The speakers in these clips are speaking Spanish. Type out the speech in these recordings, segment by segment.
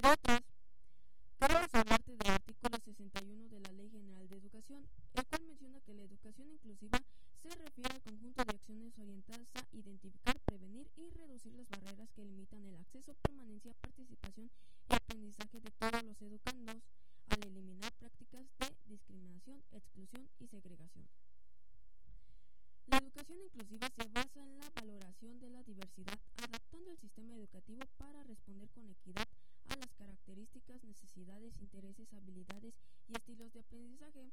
Gracias. Queremos hablarte del artículo 61 de la Ley General de Educación, el cual menciona que la educación inclusiva se refiere al conjunto de acciones orientadas a identificar, prevenir y reducir las barreras que limitan el acceso, permanencia, participación y aprendizaje de todos los educandos al eliminar prácticas de discriminación, exclusión y segregación. La educación inclusiva se basa en la valoración de la diversidad, adaptando el sistema educativo para responder con equidad a las características, necesidades, intereses, habilidades y estilos de aprendizaje.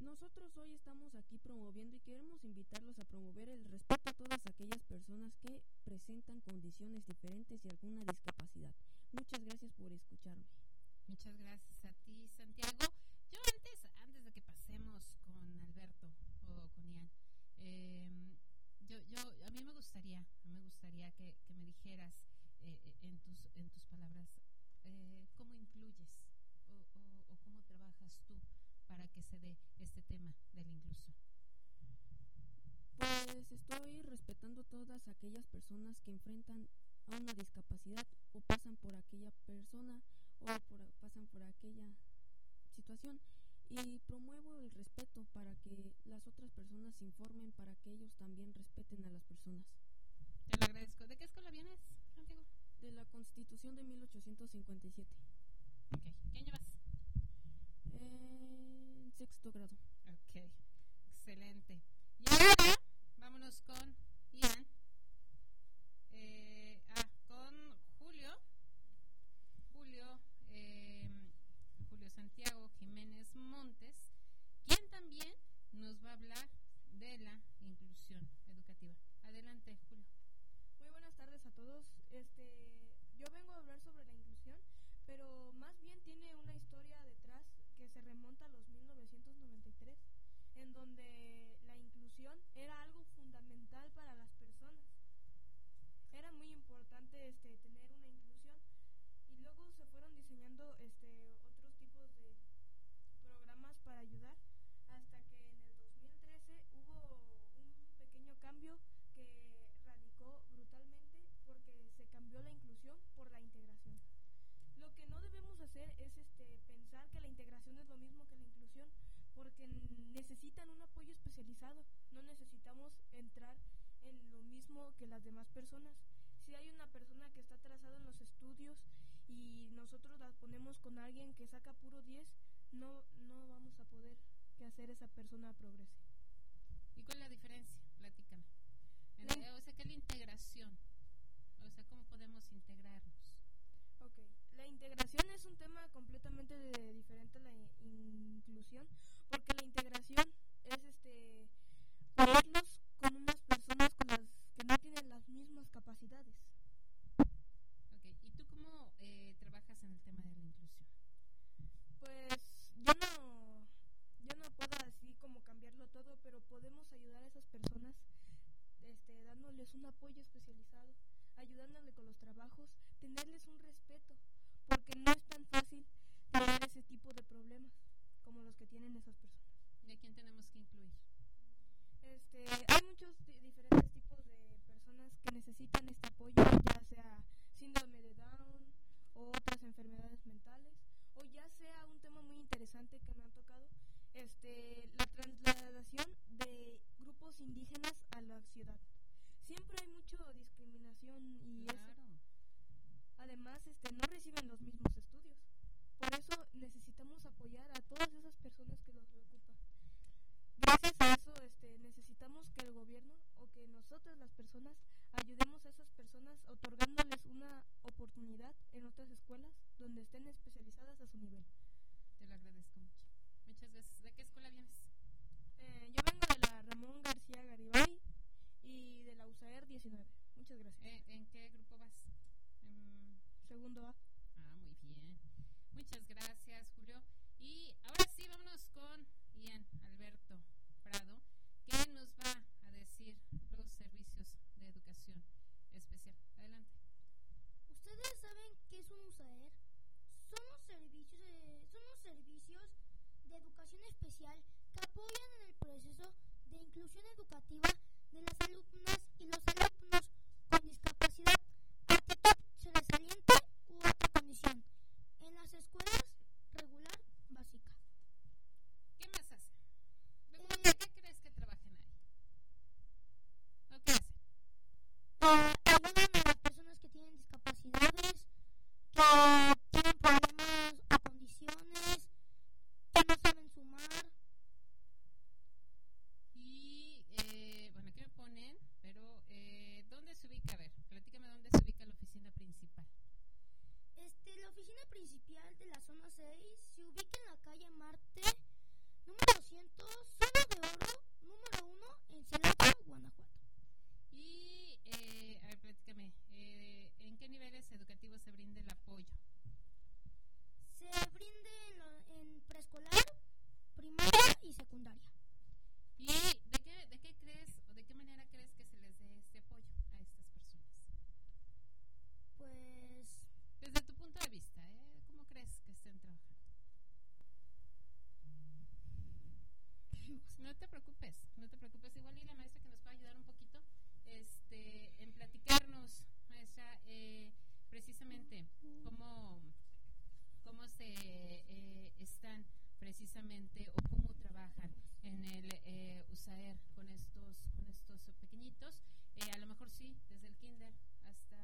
Nosotros hoy estamos aquí promoviendo y queremos invitarlos a promover el respeto a todas aquellas personas que presentan condiciones diferentes y alguna discapacidad. Muchas gracias por escucharme. Muchas gracias a ti, Santiago. Yo antes, antes de que pasemos con Alberto o con Ian, eh, yo, yo, a mí me gustaría, me gustaría que, que me dijeras eh, eh, en, tus, en tus palabras, eh, ¿cómo incluyes o, o, cómo trabajas tú para que se dé este tema de la inclusión? Pues estoy respetando todas aquellas personas que enfrentan a una discapacidad o pasan por aquella persona o por, pasan por aquella situación y promuevo el respeto para que las otras personas informen para que ellos también respeten a las personas. Te lo agradezco. ¿De qué escuela vienes, de la Constitución de 1857. Ok. ¿Qué año sexto grado. Ok. Excelente. Y ahora vámonos con Ian. Eh, ah, con Julio. Julio. Eh, Julio Santiago Jiménez Montes, quien también nos va a hablar de la inclusión educativa. Adelante, Julio. Buenas tardes a todos. Este, yo vengo a hablar sobre la inclusión, pero más bien tiene una historia detrás que se remonta a los 1993, en donde la inclusión era algo fundamental para las personas. Era muy importante este, tener una inclusión y luego se fueron diseñando este, otros tipos de programas para ayudar hasta que en el 2013 hubo un pequeño cambio que radicó brutalmente porque se cambió la inclusión por la integración. Lo que no debemos hacer es este pensar que la integración es lo mismo que la inclusión porque necesitan un apoyo especializado, no necesitamos entrar en lo mismo que las demás personas. Si hay una persona que está atrasada en los estudios y nosotros la ponemos con alguien que saca puro 10, no, no vamos a poder que hacer esa persona progrese. ¿Y cuál es la diferencia? Platícame. o sea, ¿qué es la integración? O sea, ¿cómo podemos integrarnos? Ok, la integración es un tema completamente diferente a la inclusión, porque la integración es este ponerlos con unas personas con las que no tienen las mismas capacidades. Ok, ¿y tú cómo eh, trabajas en el tema de la inclusión? Pues yo no, yo no puedo así como cambiarlo todo, pero podemos ayudar a esas personas este, dándoles un apoyo especializado, ayudándole con los trabajos, tenerles un respeto, porque no es tan fácil tener ese tipo de problemas como los que tienen esas personas. ¿Y a quién tenemos que incluir? Este, hay muchos diferentes tipos de personas que necesitan este apoyo, ya sea síndrome de Down o otras enfermedades mentales o ya sea un tema muy interesante que me han tocado, este, la trasladación de grupos indígenas a la ciudad. Siempre hay mucha discriminación y además este, no reciben los mismos estudios. Por eso necesitamos apoyar a todas esas personas que los preocupan. Gracias a eso este, necesitamos que el gobierno o que nosotras las personas ayudemos a esas personas otorgándoles una oportunidad en otras escuelas donde estén especializadas a su nivel. Te lo agradezco mucho. Muchas gracias. ¿De qué escuela vienes? Eh, yo vengo de la Ramón García Garibay y de la USAER 19. Muchas gracias. Eh, ¿En qué grupo vas? Segundo A. Ah, muy bien. Muchas gracias, Julio. Y ahora sí, vámonos con Ian Alberto Prado, que nos va a decir los servicios de educación especial. Adelante. ¿Ustedes saben qué es un USAER? Son los servicios de, son los servicios de educación especial que apoyan en el proceso de inclusión educativa de las alumnas y los alumnos con discapacidad, actitud sobresaliente u otra condición en las escuelas regular básica. ¿Qué más hacen? ¿De qué crees que trabajen ahí? ¿O qué hacen? Eh, ayudan a las personas que tienen discapacidades, que tienen problemas o condiciones, que no saben sumar. Y, eh, bueno, aquí me ponen, pero eh, ¿dónde se ubica? A ver, platícame dónde se ubica la oficina principal. Este, la oficina principal de la zona 6 se ubica en la calle Marte, número 200, zona de oro, número 1, en Celaya, Guanajuato. Y, eh, a ver, platícame, eh, ¿en qué niveles educativos se brinda el apoyo? Se brinda en, lo- en preescolar, primaria y secundaria. ¿Y de qué, de qué crees o de qué manera crees que se les dé este apoyo a estas personas? Pues Desde tu punto de vista, ¿eh? ¿cómo crees que estén trabajando? No te preocupes, no te preocupes. Igual y la maestra que nos pueda ayudar un poquito este, en platicarnos, maestra, eh, precisamente cómo, cómo se eh, están precisamente o cómo trabajan en el eh, USAER con con estos pequeñitos. Eh, a lo mejor sí, desde el kinder hasta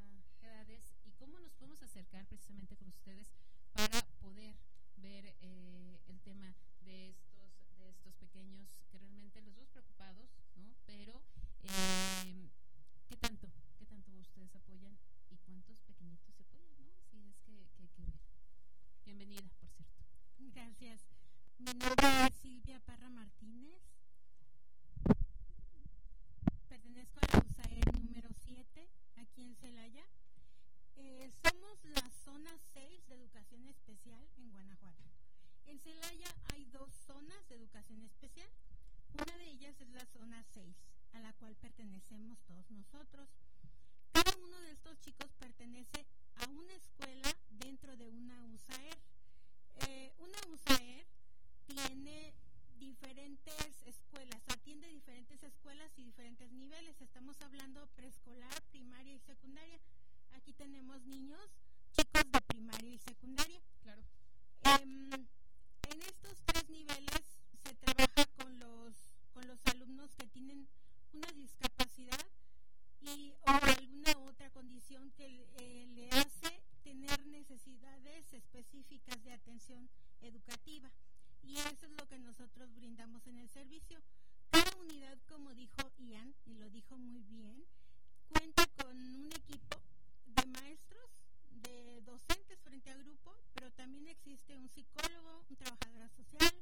edades y cómo nos podemos acercar precisamente con ustedes para poder ver eh, el tema de estos de estos pequeños que realmente los dos preocupados no pero eh, qué tanto qué tanto ustedes apoyan y cuántos pequeñitos se apoyan no si es que, que, que bienvenida por cierto Gracias. Mi nombre es Silvia Parra Martínez pertenezco a la USAER número 7, aquí en Celaya. Eh, somos la zona 6 de educación especial en Guanajuato. En Celaya hay dos zonas de educación especial. Una de ellas es la zona 6, a la cual pertenecemos todos nosotros. Cada uno de estos chicos pertenece a una escuela dentro de una USAER. Eh, una USAER tiene diferentes escuelas, atiende diferentes escuelas y diferentes niveles. Estamos hablando preescolar, primaria y secundaria. Aquí tenemos niños, chicos de primaria y secundaria. Claro. Em, en estos tres niveles se trabaja con los, con los alumnos que tienen una discapacidad y o alguna otra condición que eh, le hace tener necesidades específicas de atención educativa. Y eso es lo que nosotros brindamos en el servicio. Cada unidad, como dijo Ian, y lo dijo muy bien, cuenta con un equipo de maestros, de docentes frente al grupo, pero también existe un psicólogo, un trabajador social,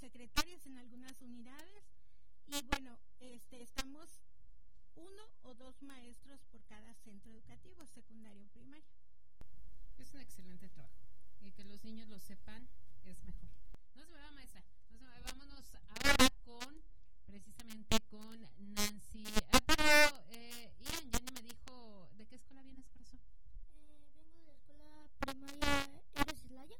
secretarias en algunas unidades, y bueno, este, estamos uno o dos maestros por cada centro educativo, secundario o primario. Es un excelente trabajo. Y que los niños lo sepan es mejor. No se me va, maestra. No se me va. Vámonos ahora con, precisamente con Nancy. Ah, pero, eh, Ian, ya me dijo, ¿de qué escuela vienes, corazón? Eh, vengo de la escuela primaria Eres Islaya.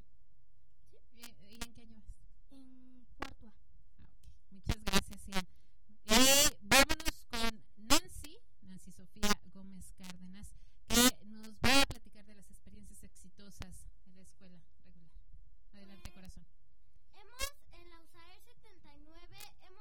¿Sí? Eh, eh, ¿Y en qué año vas? En cuarto A. Ah, Muchas gracias, Ian. Y vámonos con Nancy, Nancy Sofía Gómez Cárdenas, que nos va a platicar de las experiencias exitosas en la escuela regular. Adelante, pues, corazón hemos en la USAER 79 hemos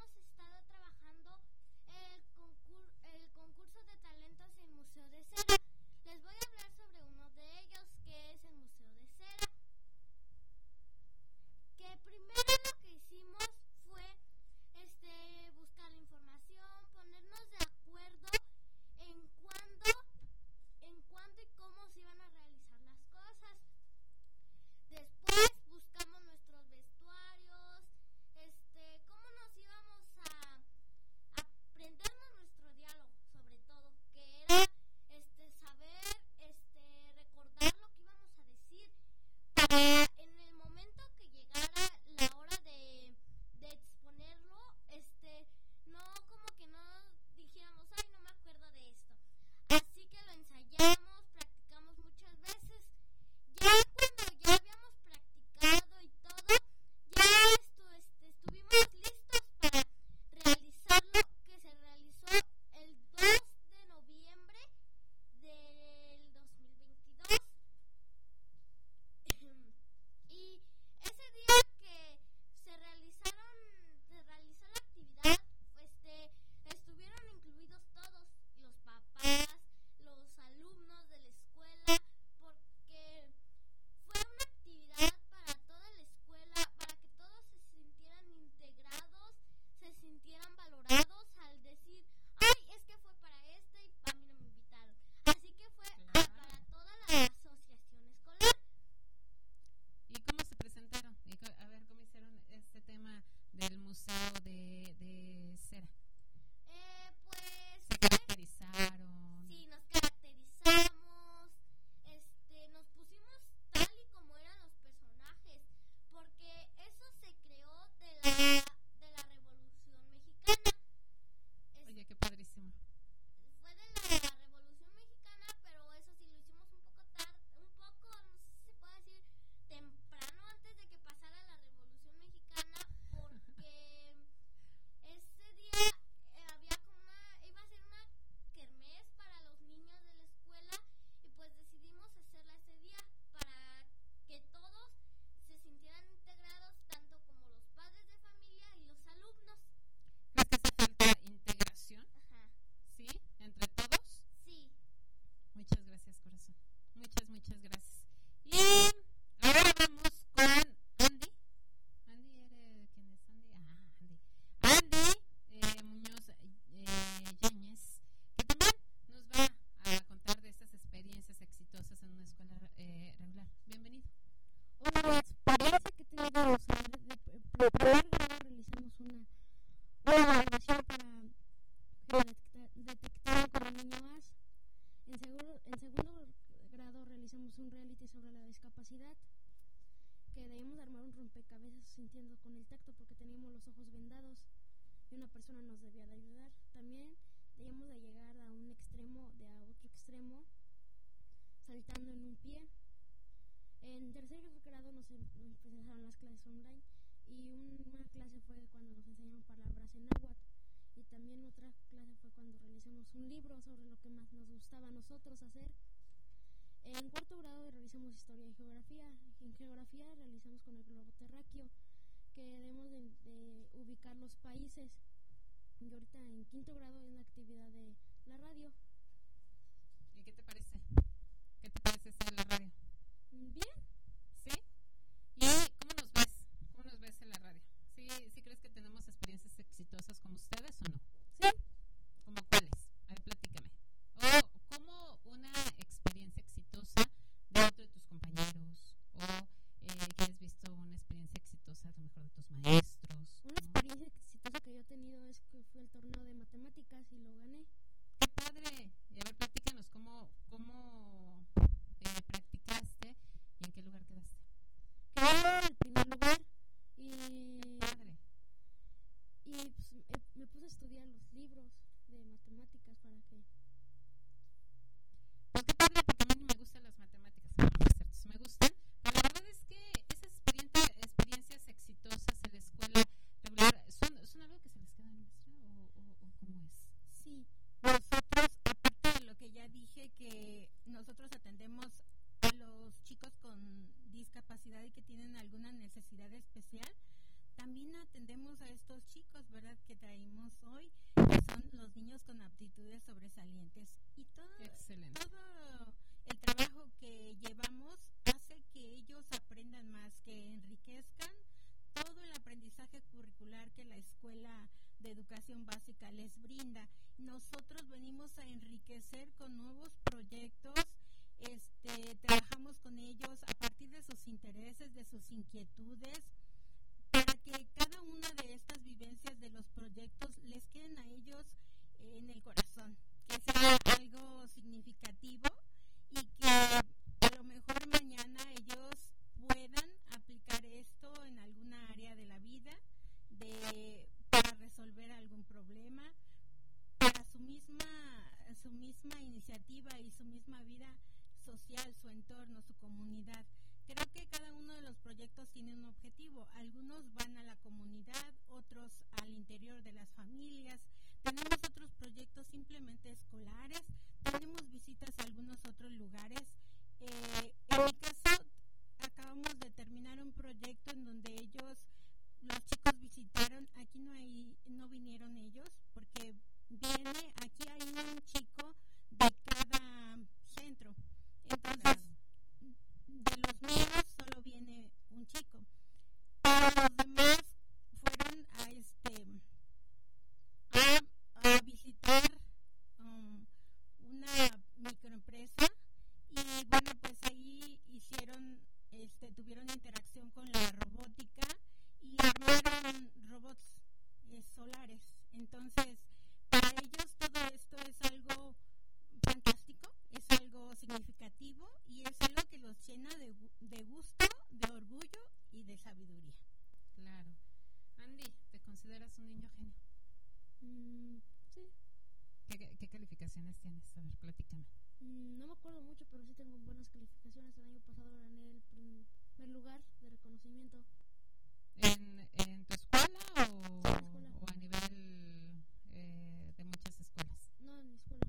quinto grado es la actividad de la radio. De sus inquietudes, para que cada una de estas vivencias de los proyectos les queden a ellos en el corazón, que sea algo significativo y que a lo mejor mañana ellos puedan aplicar esto en alguna área de la vida de para resolver algún problema para su misma su misma iniciativa y su misma vida social, su entorno, su comunidad. Creo que cada uno de los proyectos tiene un objetivo. Algunos van a la comunidad, otros al interior de las familias. Tenemos otros proyectos simplemente escolares. Tenemos visitas a algunos otros lugares. Eh, en mi caso, acabamos de terminar un proyecto en donde ellos, los chicos visitaron, aquí no hay, no vinieron ellos, porque viene, aquí hay un chico de cada centro. Entonces, de los míos solo viene un chico. Pero los demás fueron a este a, visitar um, una microempresa y bueno pues ahí hicieron este tuvieron interacción con la robótica y armaron robots eh, solares entonces para ellos todo esto es algo fantástico es algo significativo y es algo que los llena de, de gusto de orgullo y de sabiduría Claro. Andy, ¿te consideras un niño genio? Mm, sí. ¿Qué, qué- qué calificaciones tienes? A ver, platícame. Mm, no me acuerdo mucho, pero sí tengo buenas calificaciones. El año pasado gané el primer lugar de reconocimiento. ¿En, en tu escuela o, Sí, en la escuela. o a nivel eh, de muchas escuelas? No, en mi escuela.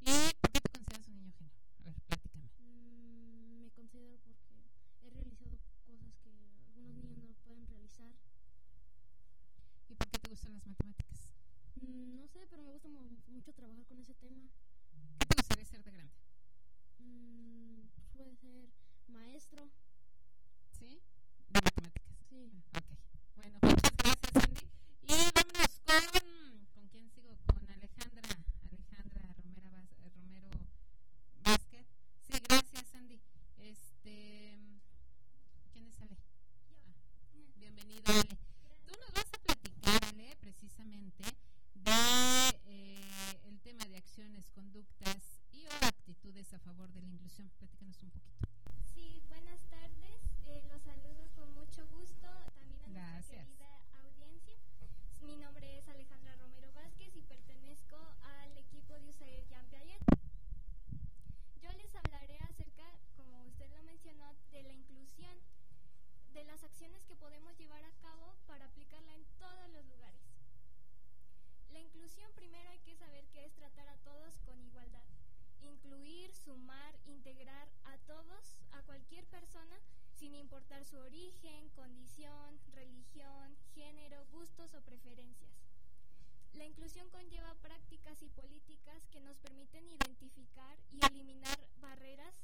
¿Y por qué te consideras un niño genio? A ver, platícame. Mm, me considero porque he realizado cosas que algunos niños no pueden realizar. ¿Y por qué te gustan las matemáticas? Mm, no sé, pero me gusta mu- mucho trabajar con ese tema. ¿Qué te gustaría ser de grande? Mm, puede ser maestro. ¿Sí? De matemáticas. Sí. Ok. Bueno, muchas gracias, Andy. Y vámonos con. ¿Con quién sigo? Con Alejandra. Alejandra Romero, Vaz- eh, Romero Vázquez. Sí, gracias, Andy. Este. ¿Quién es Ale? Bienvenido, Ale. Tú nos vas a platicar, Ale, precisamente de eh, el tema de acciones, conductas y o actitudes a favor de la inclusión. Platícanos un poquito. acciones que podemos llevar a cabo para aplicarla en todos los lugares. La inclusión primero hay que saber que es tratar a todos con igualdad, incluir, sumar, integrar a todos, a cualquier persona, sin importar su origen, condición, religión, género, gustos o preferencias. La inclusión conlleva prácticas y políticas que nos permiten identificar y eliminar barreras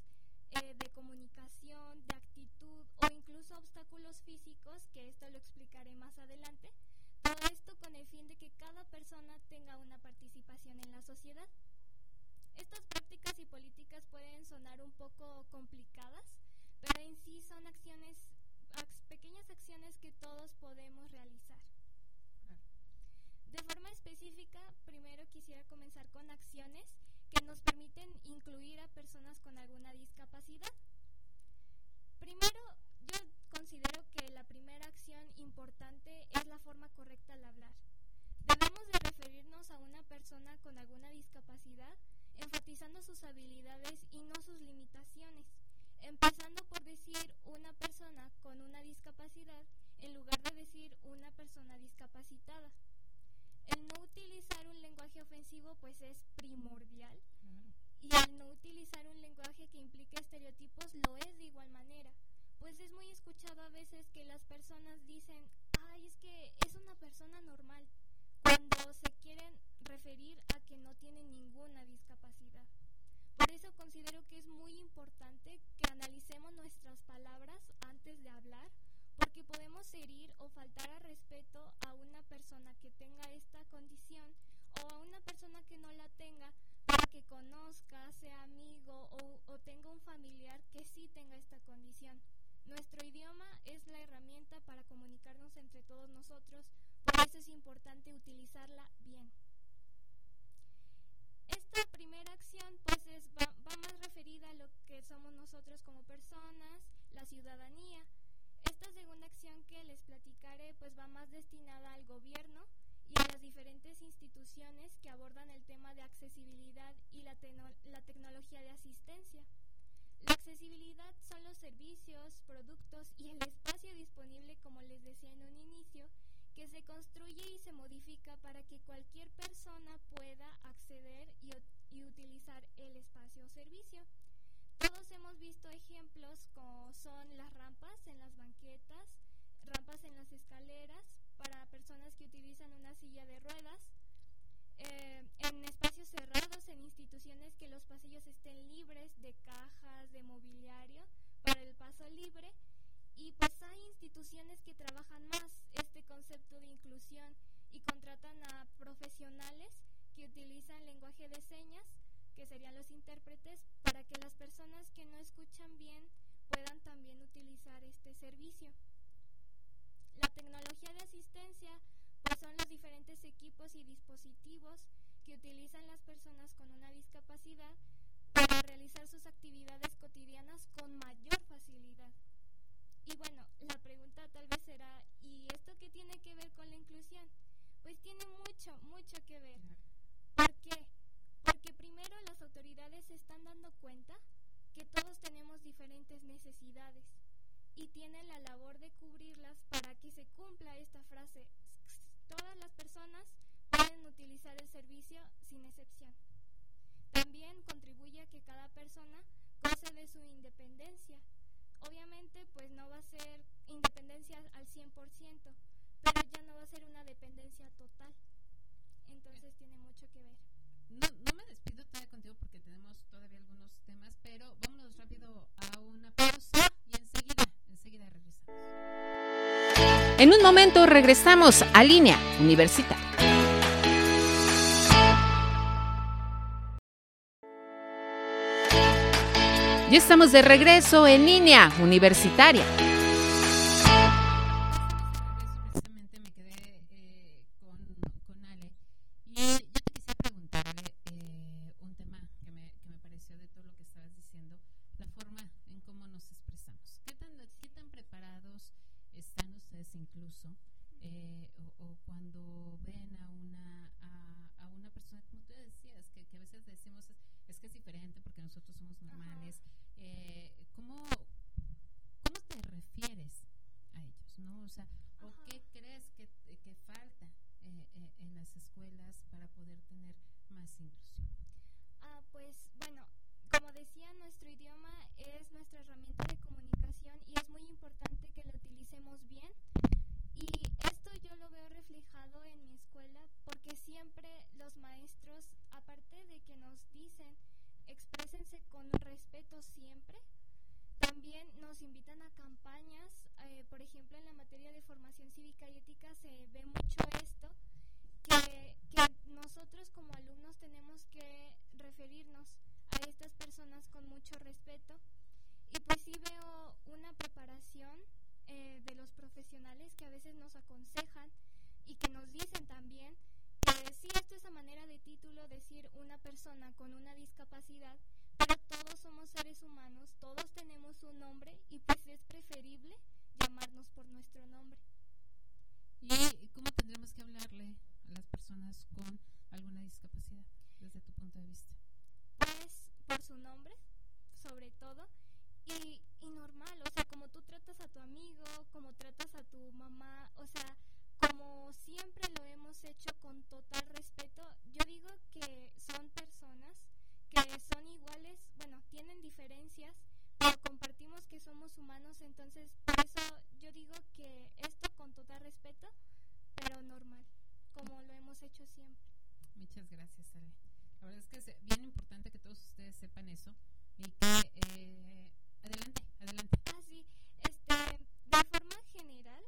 eh, de comunicación, de actitud o incluso obstáculos físicos, que esto lo explicaré más adelante. Todo esto con el fin de que cada persona tenga una participación en la sociedad. Estas prácticas y políticas pueden sonar un poco complicadas, pero en sí son acciones, pequeñas acciones que todos podemos realizar. De forma específica, primero quisiera comenzar con acciones que nos permiten incluir a personas con alguna discapacidad. Primero, yo considero que la primera acción importante es la forma correcta al hablar. Debemos de referirnos a una persona con alguna discapacidad enfatizando sus habilidades y no sus limitaciones, empezando por decir una persona con una discapacidad en lugar de decir una persona discapacitada. El no utilizar un lenguaje ofensivo pues es primordial. Y el no utilizar un lenguaje que implique estereotipos lo es de igual manera, pues es muy escuchado a veces que las personas dicen, ay, es que es una persona normal, cuando se quieren referir a que no tienen ninguna discapacidad. Por eso considero que es muy importante que analicemos nuestras palabras antes de hablar, podemos herir o faltar al respeto a una persona que tenga esta condición o a una persona que no la tenga, para que conozca, sea amigo o, o tenga un familiar que sí tenga esta condición. Nuestro idioma es la herramienta para comunicarnos entre todos nosotros, por eso es importante utilizarla bien. Esta primera acción pues es, va, va, más referida a lo que somos nosotros como personas, la ciudadanía. Esta segunda acción que les platicaré pues va más destinada al gobierno y a las diferentes instituciones que abordan el tema de accesibilidad y la, la tecnología de asistencia. La accesibilidad son los servicios, productos y el espacio disponible, como les decía en un inicio, que se construye y se modifica para que cualquier persona pueda acceder y, y utilizar el espacio o servicio. Todos hemos visto ejemplos como son las rampas en las banquetas, rampas en las escaleras para personas que utilizan una silla de ruedas, eh, en espacios cerrados, en instituciones que los pasillos estén libres de cajas, de mobiliario, para el paso libre. Y pues hay instituciones que trabajan más este concepto de inclusión y contratan a profesionales que utilizan lenguaje de señas, que serían los intérpretes, para que las personas que no escuchan bien puedan también utilizar este servicio. La tecnología de asistencia pues son los diferentes equipos y dispositivos que utilizan las personas con una discapacidad para realizar sus actividades cotidianas con mayor facilidad. Y bueno, la pregunta tal vez será, ¿y esto qué tiene que ver con la inclusión? Pues tiene mucho, mucho que ver. ¿Por qué? Porque primero las autoridades se están dando cuenta que todos tenemos diferentes necesidades y tienen la labor de cubrirlas para que se cumpla esta frase, todas las personas pueden utilizar el servicio sin excepción. También contribuye a que cada persona goce de su independencia. Obviamente, pues no va a ser independencia al 100%, pero ya no va a ser una dependencia total. Entonces tiene mucho que ver. No, no me despido todavía contigo porque tenemos todavía algunos temas, pero vámonos rápido a una pausa y enseguida, enseguida regresamos. En un momento regresamos a línea universitaria. Ya estamos de regreso en línea universitaria. nosotros somos normales, eh, ¿cómo, ¿cómo te refieres a ellos? ¿no? O sea, ¿o qué crees que, que falta eh, eh, en las escuelas para poder tener más inclusión? Ah, pues bueno, como decía, nuestro idioma es nuestra herramienta de comunicación y es muy importante que lo utilicemos bien. Y esto yo lo veo reflejado en mi escuela porque siempre los maestros, aparte de que nos dicen exprésense con respeto siempre, también nos invitan a campañas, eh, por ejemplo en la materia de formación cívica y ética se ve mucho esto, que, que nosotros como alumnos tenemos que referirnos a estas personas con mucho respeto. Y pues sí veo una preparación eh, de los profesionales que a veces nos aconsejan y que nos dicen también sí, esto es a manera de título decir una persona con una discapacidad, pero todos somos seres humanos, todos tenemos un nombre y pues es preferible llamarnos por nuestro nombre. ¿Y cómo tendremos que hablarle a las personas con alguna discapacidad desde tu punto de vista? Pues por su nombre, sobre todo, y, y normal, o sea, como tú tratas a tu amigo, como tratas a tu mamá, o sea, como siempre lo hemos hecho con total respeto, yo digo que son personas que son iguales, bueno, tienen diferencias, pero compartimos que somos humanos, entonces por eso yo digo que esto con total respeto, pero normal, como lo hemos hecho siempre. Muchas gracias, Ale. La verdad es que es bien importante que todos ustedes sepan eso y que eh, Adelante, adelante. Ah, sí. Este, de forma general,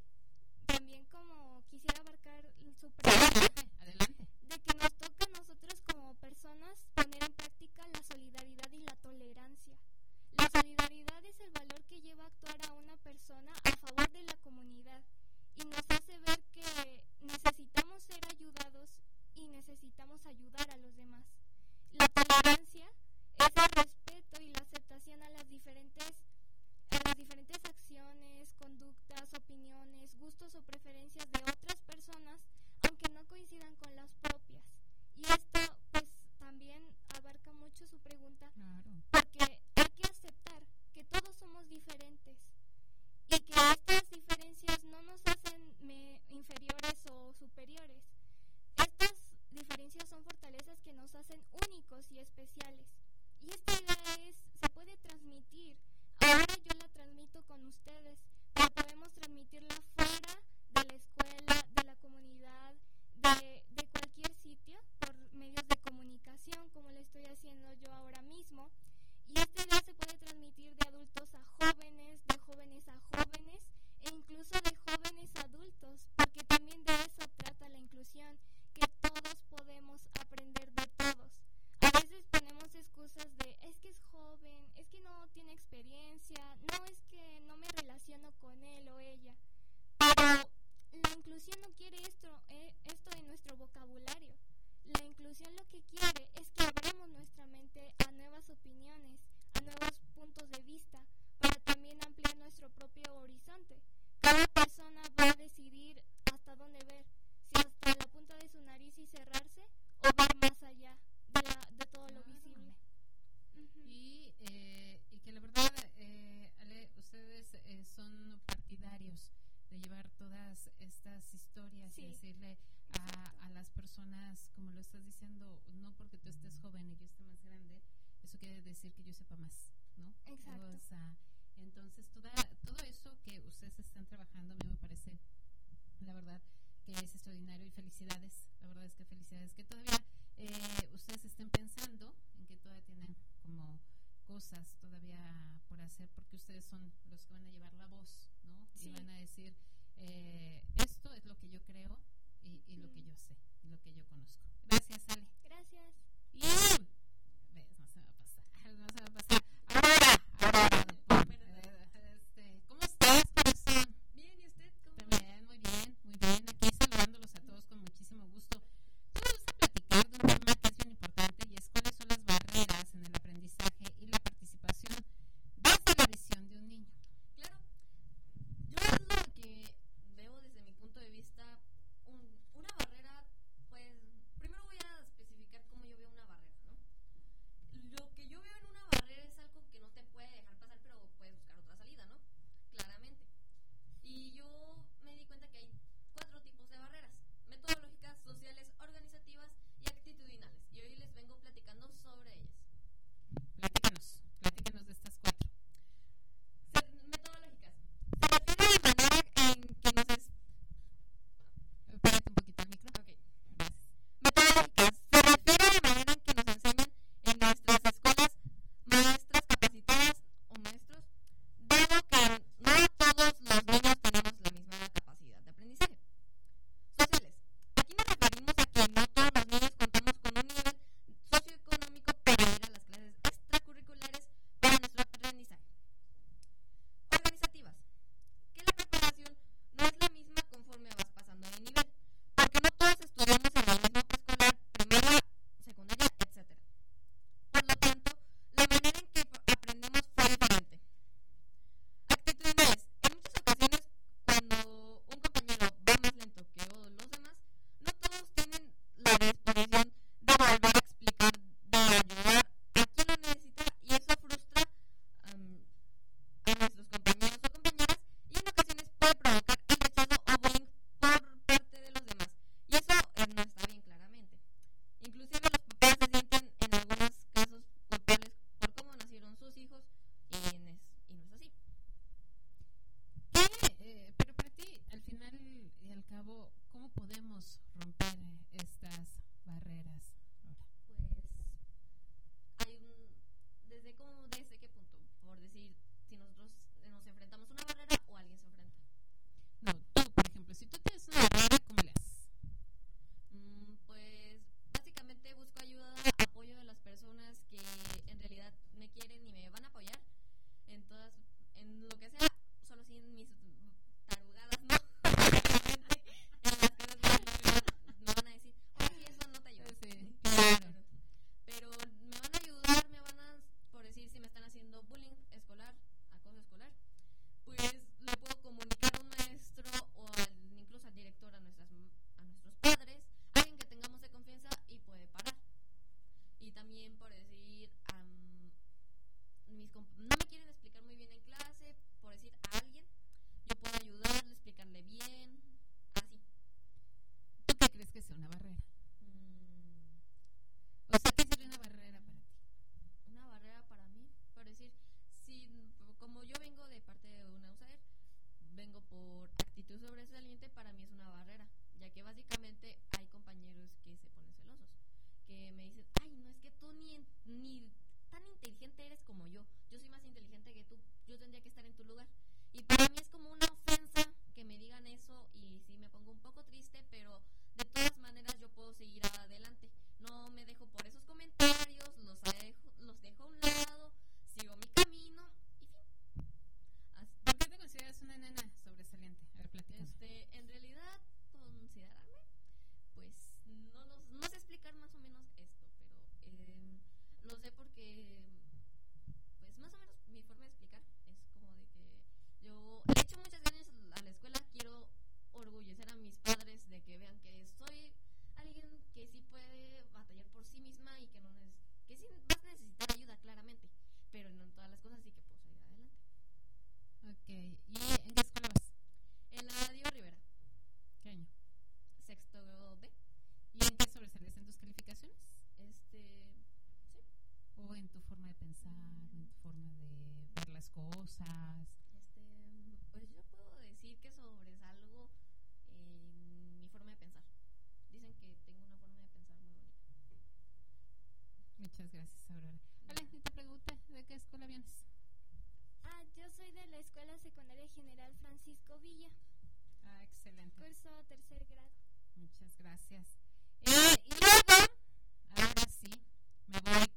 también como quisiera abarcar su pregunta. De que nos toca a nosotros como personas poner en práctica la solidaridad y la tolerancia. La solidaridad es el valor que lleva a actuar a una persona a favor de la comunidad y nos hace ver que necesitamos ser ayudados y necesitamos ayudar a los demás. La tolerancia es el respeto y la aceptación a las diferentes las diferentes acciones, conductas, opiniones, gustos o preferencias de otras personas, aunque no coincidan con las propias. Y esto pues también abarca mucho su pregunta, porque hay que aceptar que todos somos diferentes y que estas diferencias no nos hacen inferiores o superiores. Estas diferencias son fortalezas que nos hacen únicos y especiales. Y esta idea es, se puede transmitir. Ahora yo la transmito con ustedes, pero podemos transmitirla fuera de la escuela, de la comunidad, de, de cualquier sitio, por medios de comunicación, como lo estoy haciendo yo ahora mismo. Y esta idea se puede transmitir de adultos a jóvenes, de jóvenes a jóvenes e incluso de jóvenes a adultos, porque también de eso trata la inclusión, que todos tendría que estar en tu lugar. Y para mí es como una ofensa que me digan eso y sí me pongo un poco triste, pero de todas maneras yo puedo seguir adelante. No me dejo por esos comentarios, los dejo, los dejo a un lado, sigo mi camino y fin. ¿Por qué te consideras una nena sobresaliente? A ver, este, en realidad, considerarme, pues no, los, no sé explicar más o menos esto, pero eh, lo sé porque, pues más o menos mi forma de explicar yo he hecho muchas ganas a la escuela, quiero orgullecer a mis padres de que vean que soy alguien que sí puede batallar por sí misma y que no es que sí vas a necesitar ayuda claramente, pero no en todas las cosas, así que pues ahí adelante. Ok, ¿y en qué escuela vas? En la Diego Rivera. ¿Qué año? Sexto B. ¿Y en qué sobresales? ¿En tus calificaciones? Este, sí. ¿O en tu forma de pensar, en tu forma de ver las cosas? Muchas gracias, Aurora. Alan, te pregunta, ¿de qué escuela vienes? Ah, yo soy de la Escuela Secundaria General Francisco Villa. Ah, excelente. Curso tercer grado. Muchas gracias. Eh, y luego, ahora sí, me voy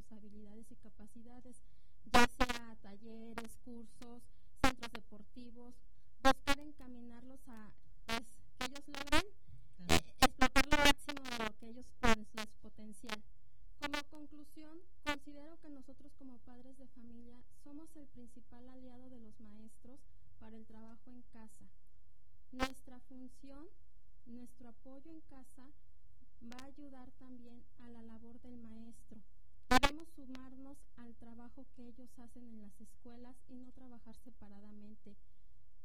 sus habilidades y capacidades, ya sea talleres, cursos, centros deportivos, buscar encaminarlos a pues, que ellos logren eh, explotar lo máximo de lo que ellos pueden, su potencial. Como conclusión, considero que nosotros como padres de familia somos el principal aliado de los maestros para el trabajo en casa. Nuestra función, nuestro apoyo en casa va a ayudar también a la labor del maestro. Debemos sumarnos al trabajo que ellos hacen en las escuelas y no trabajar separadamente,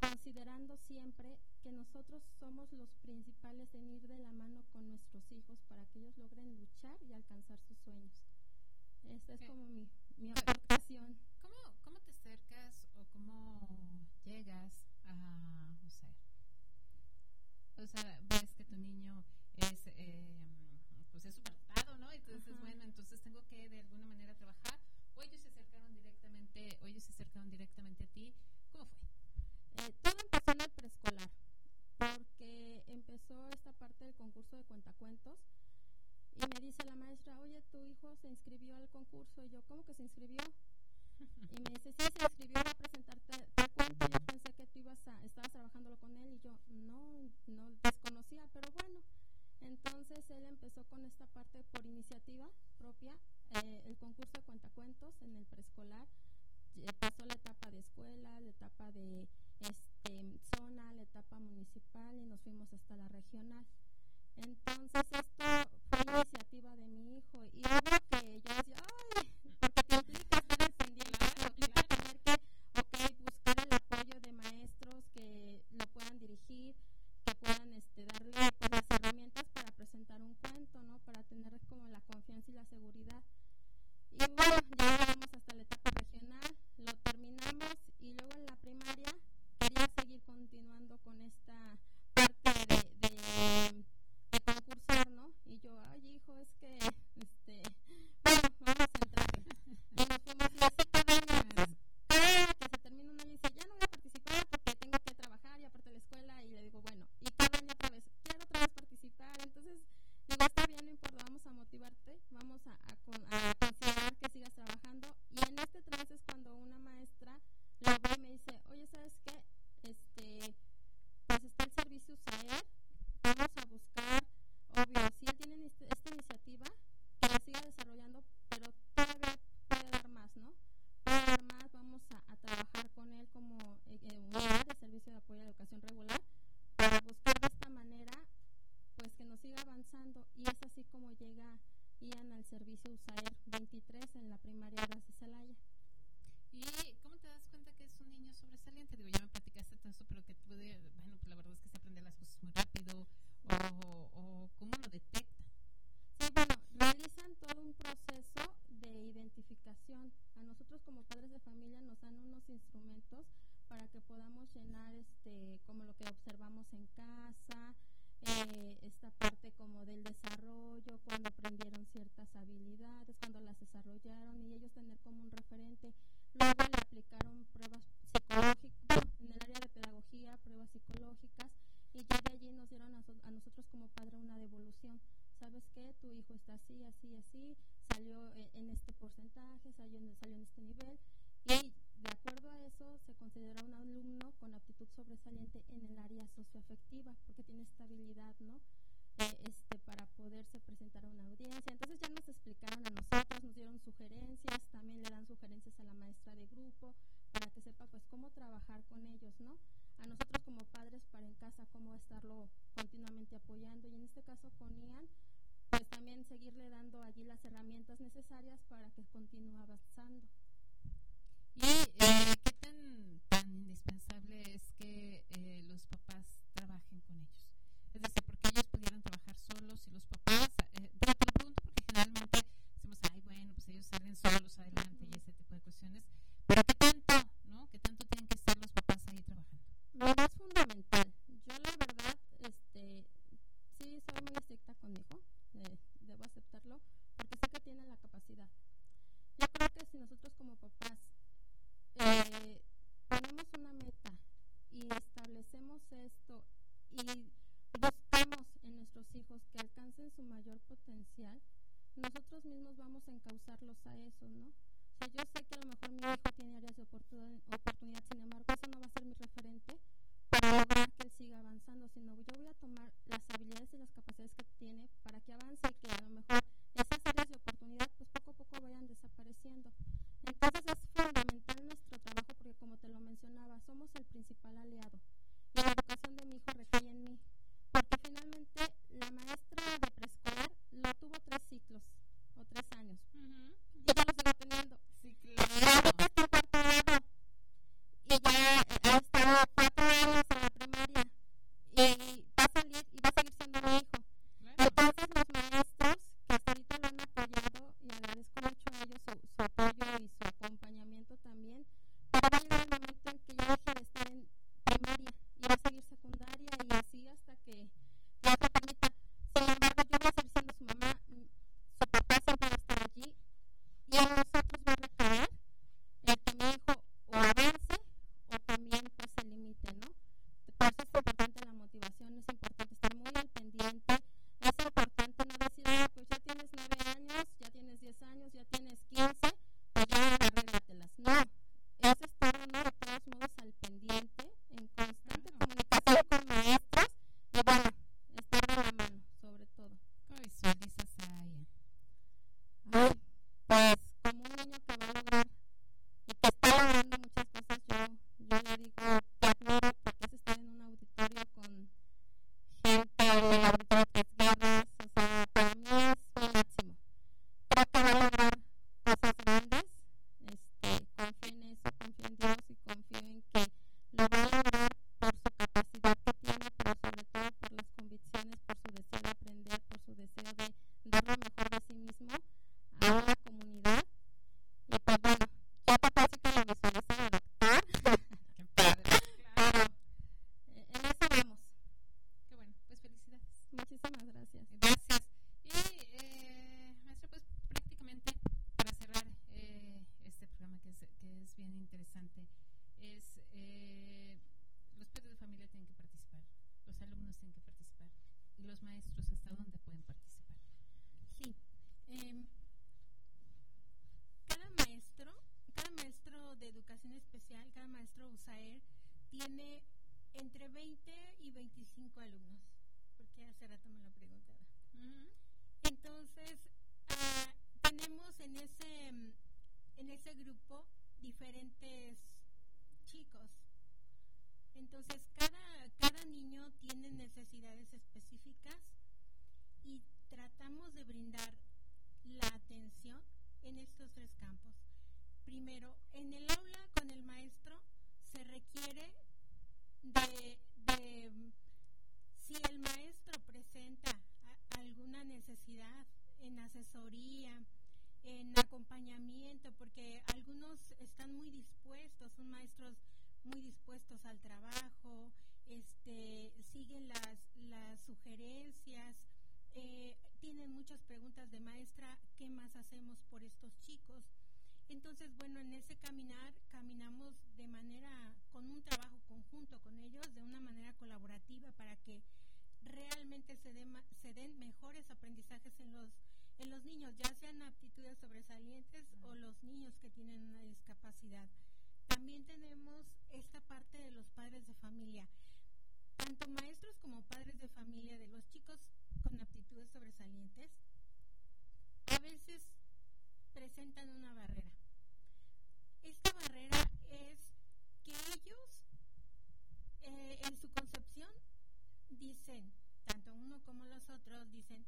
considerando siempre que nosotros somos los principales en ir de la mano con nuestros hijos para que ellos logren luchar y alcanzar sus sueños. Esta es como mi, mi aportación. ¿Cómo, ¿Cómo te acercas o cómo llegas a USAER? O sea, ves que tu niño es, eh, pues es superdotado, ¿no? Entonces, Ajá. bueno, entonces tengo que de alguna manera trabajar. O ellos se acercaron directamente, o ellos se acercaron directamente a ti. ¿Cómo fue? Eh, todo empezó en el preescolar, porque empezó esta parte del concurso de cuentacuentos y me dice la maestra, oye, tu hijo se inscribió al concurso y yo, ¿cómo que se inscribió? Y me dice, sí, se inscribió a presentarte tal cuento. Yo pensé que tú ibas a, estabas trabajándolo con él y yo, no, no desconocía, pero bueno. Entonces él empezó con esta parte por iniciativa propia, eh, el concurso de cuentacuentos en el preescolar. Eh, pasó la etapa de escuela, la etapa de este, zona, la etapa municipal y nos fuimos hasta la regional. Entonces esto fue iniciativa de mi hijo y obvio que yo decía, ay, porque te implica estar te implica tener que, ok, buscar el apoyo de maestros que lo puedan dirigir, que puedan este, darle pues, herramientas para presentar un cuento, ¿no? Para tener como la confianza y la seguridad. Y bueno, ya llegamos hasta la etapa regional, lo terminamos y luego en la primaria quería seguir continuando con esta parte de, de, de ¿no? Y yo, ay hijo, es que, este, vamos a entrar. Entonces digo, está bien, no importa, vamos a motivarte, vamos a, a, a considerar que sigas trabajando. Y en este trance es cuando una maestra lo ve y me dice, oye, ¿sabes qué? Este, pues está el servicio USAER, vamos a buscar, obvio, si él tiene este- esta iniciativa, que la siga desarrollando, pero todavía puede dar más, ¿no? Puede dar más, vamos a, a trabajar con él como eh, eh, unidad de servicio de apoyo a la educación regular para buscar de esta manera pues que nos siga avanzando y es así como llega Ian al servicio USAER 23 en la primaria Horas de Celaya. ¿Y cómo te das cuenta que es un niño sobresaliente? Digo, ya me platicaste todo eso, pero que pude, bueno, pues la verdad es que se aprende las cosas muy rápido, o, o cómo lo detectan. Sí, bueno, realizan todo un proceso de identificación. A nosotros como padres de familia nos dan unos instrumentos para que podamos llenar este como lo que observamos en casa, eh, esta parte como del desarrollo, cuando aprendieron Yo creo que si nosotros como papás eh, ponemos una meta y establecemos esto y buscamos en nuestros hijos que alcancen su mayor potencial, nosotros mismos vamos a encauzarlos a eso, ¿no? O sea, yo sé que a lo mejor mi hijo tiene áreas de oportunidad, sin embargo, eso no va a ser mi referente para que él siga avanzando, sino yo voy a tomar las habilidades y las capacidades que tiene para que avance y que a lo mejor áreas de oportunidad pues poco a poco vayan desapareciendo. Entonces es fundamental nuestro trabajo porque como te lo mencionaba, somos el principal aliado. Y la educación de mi hijo recae en mí, porque finalmente la maestra de preescolar lo tuvo tres ciclos o tres años. Y ya lo sigo teniendo. Sí, grado. Y ya eh, ha estado cuatro años en la primaria. Y tratamos de brindar la atención en estos tres campos. Primero, en el aula con el maestro se requiere de, si el maestro presenta alguna necesidad en asesoría, en acompañamiento, porque algunos están muy dispuestos, son maestros muy dispuestos al trabajo, este, siguen las, las sugerencias, eh, tienen muchas preguntas de maestra, ¿qué más hacemos por estos chicos? Entonces, bueno, en ese caminar caminamos de manera, con un trabajo conjunto con ellos, de una manera colaborativa para que realmente se, den ma- se den mejores aprendizajes en los, en los niños, ya sean aptitudes sobresalientes o los niños que tienen una discapacidad. También tenemos esta parte de los padres de familia. Tanto maestros como padres de familia de los chicos con aptitudes sobresalientes a veces presentan una barrera. Esta barrera es que ellos, eh, en su concepción, dicen, tanto uno como los otros, dicen,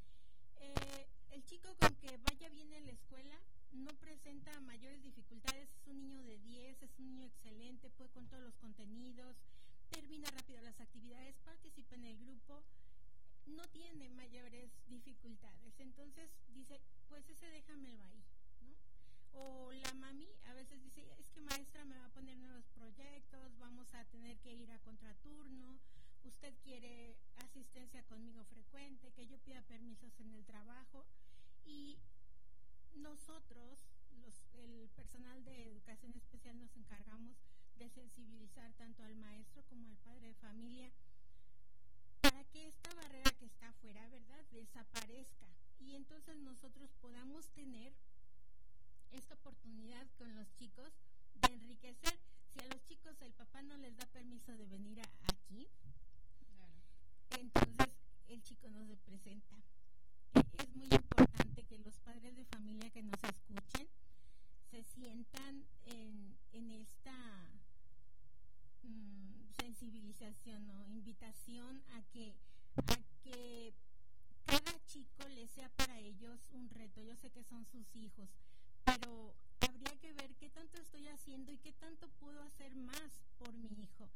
eh, el chico con que vaya bien en la escuela no presenta mayores dificultades, es un niño de 10, es un niño excelente, puede con todos los contenidos, termina rápido las actividades, participa en el grupo, no tiene mayores dificultades. Entonces dice, pues ese déjamelo ahí, ¿no? O la mami a veces dice, es que maestra me va a poner nuevos proyectos, vamos a tener que ir a contraturno, usted quiere asistencia conmigo frecuente, que yo pida permisos en el trabajo y nosotros, los, el personal de educación especial, nos encargamos de sensibilizar tanto al maestro como al padre de familia para que esta barrera que está afuera, ¿verdad?, desaparezca y entonces nosotros podamos tener esta oportunidad con los chicos de enriquecer. Si a los chicos el papá no les da permiso de venir a, aquí, entonces el chico no se presenta. E, es muy importante que los padres de familia que nos escuchen se sientan en, en esta mm, sensibilización o invitación a que, a que cada chico le sea para ellos un reto. Yo sé que son sus hijos, pero habría que ver qué tanto estoy haciendo y qué tanto puedo hacer más por mi hijo.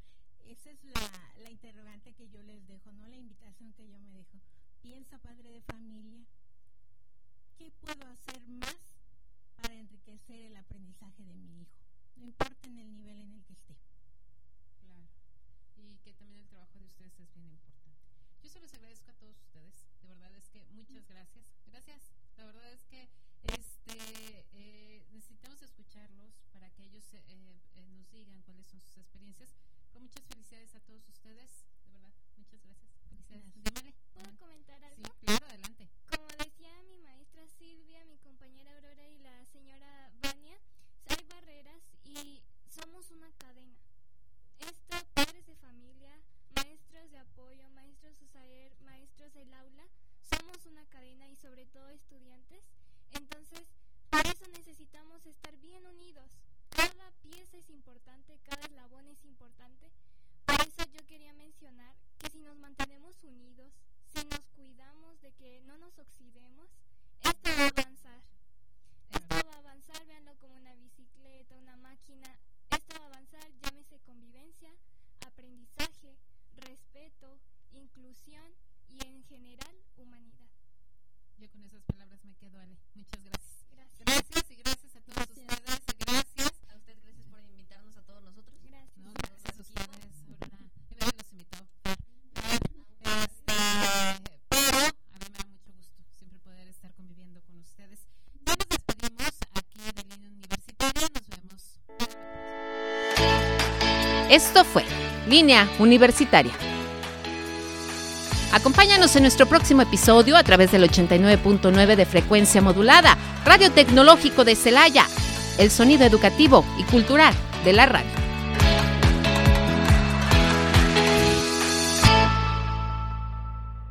Esa es la, la interrogante que yo les dejo, no la invitación que yo me dejo. Piensa, padre de familia, ¿qué puedo hacer más para enriquecer el aprendizaje de mi hijo? No importa en el nivel en el que esté. Y que también el trabajo de ustedes es bien importante. Yo se los agradezco a todos ustedes. De verdad es que muchas gracias. Gracias. La verdad es que este eh, necesitamos escucharlos para que ellos eh, eh, nos digan cuáles son sus experiencias. Con muchas felicidades a todos ustedes. De verdad, muchas gracias. Felicidades. Dímale. ¿Puedo comentar algo? Sí, claro, adelante. Como decía mi maestra Silvia, mi compañera Aurora y la señora Vania, hay barreras y somos una cadena. De familia, maestros de apoyo, maestros USAER, maestros del aula, somos una cadena y sobre todo estudiantes. Entonces, por eso necesitamos estar bien unidos. Cada pieza es importante, cada eslabón es importante. Por eso yo quería mencionar que si nos mantenemos unidos, si nos cuidamos de que no nos oxidemos, esto va a avanzar. Esto va a avanzar, véanlo como una bicicleta, una máquina. Esto va a avanzar, llámese convivencia, aprendizaje, respeto, inclusión y en general humanidad. Yo con esas palabras me quedo, Ale. Muchas gracias. Gracias. Gracias y gracias a todos Gracias. ustedes. Gracias. A usted, gracias por invitarnos a todos nosotros. Gracias. No, gracias a ustedes, Aurora. Y nadie los invitó. Este, pero a mí me da mucho gusto siempre poder estar conviviendo con ustedes. Ya nos despedimos aquí de Línea Universitaria. Nos vemos. Esto fue Línea Universitaria. Acompáñanos en nuestro próximo episodio a través del 89.9 de frecuencia modulada, Radio Tecnológico de Celaya, el sonido educativo y cultural de la radio.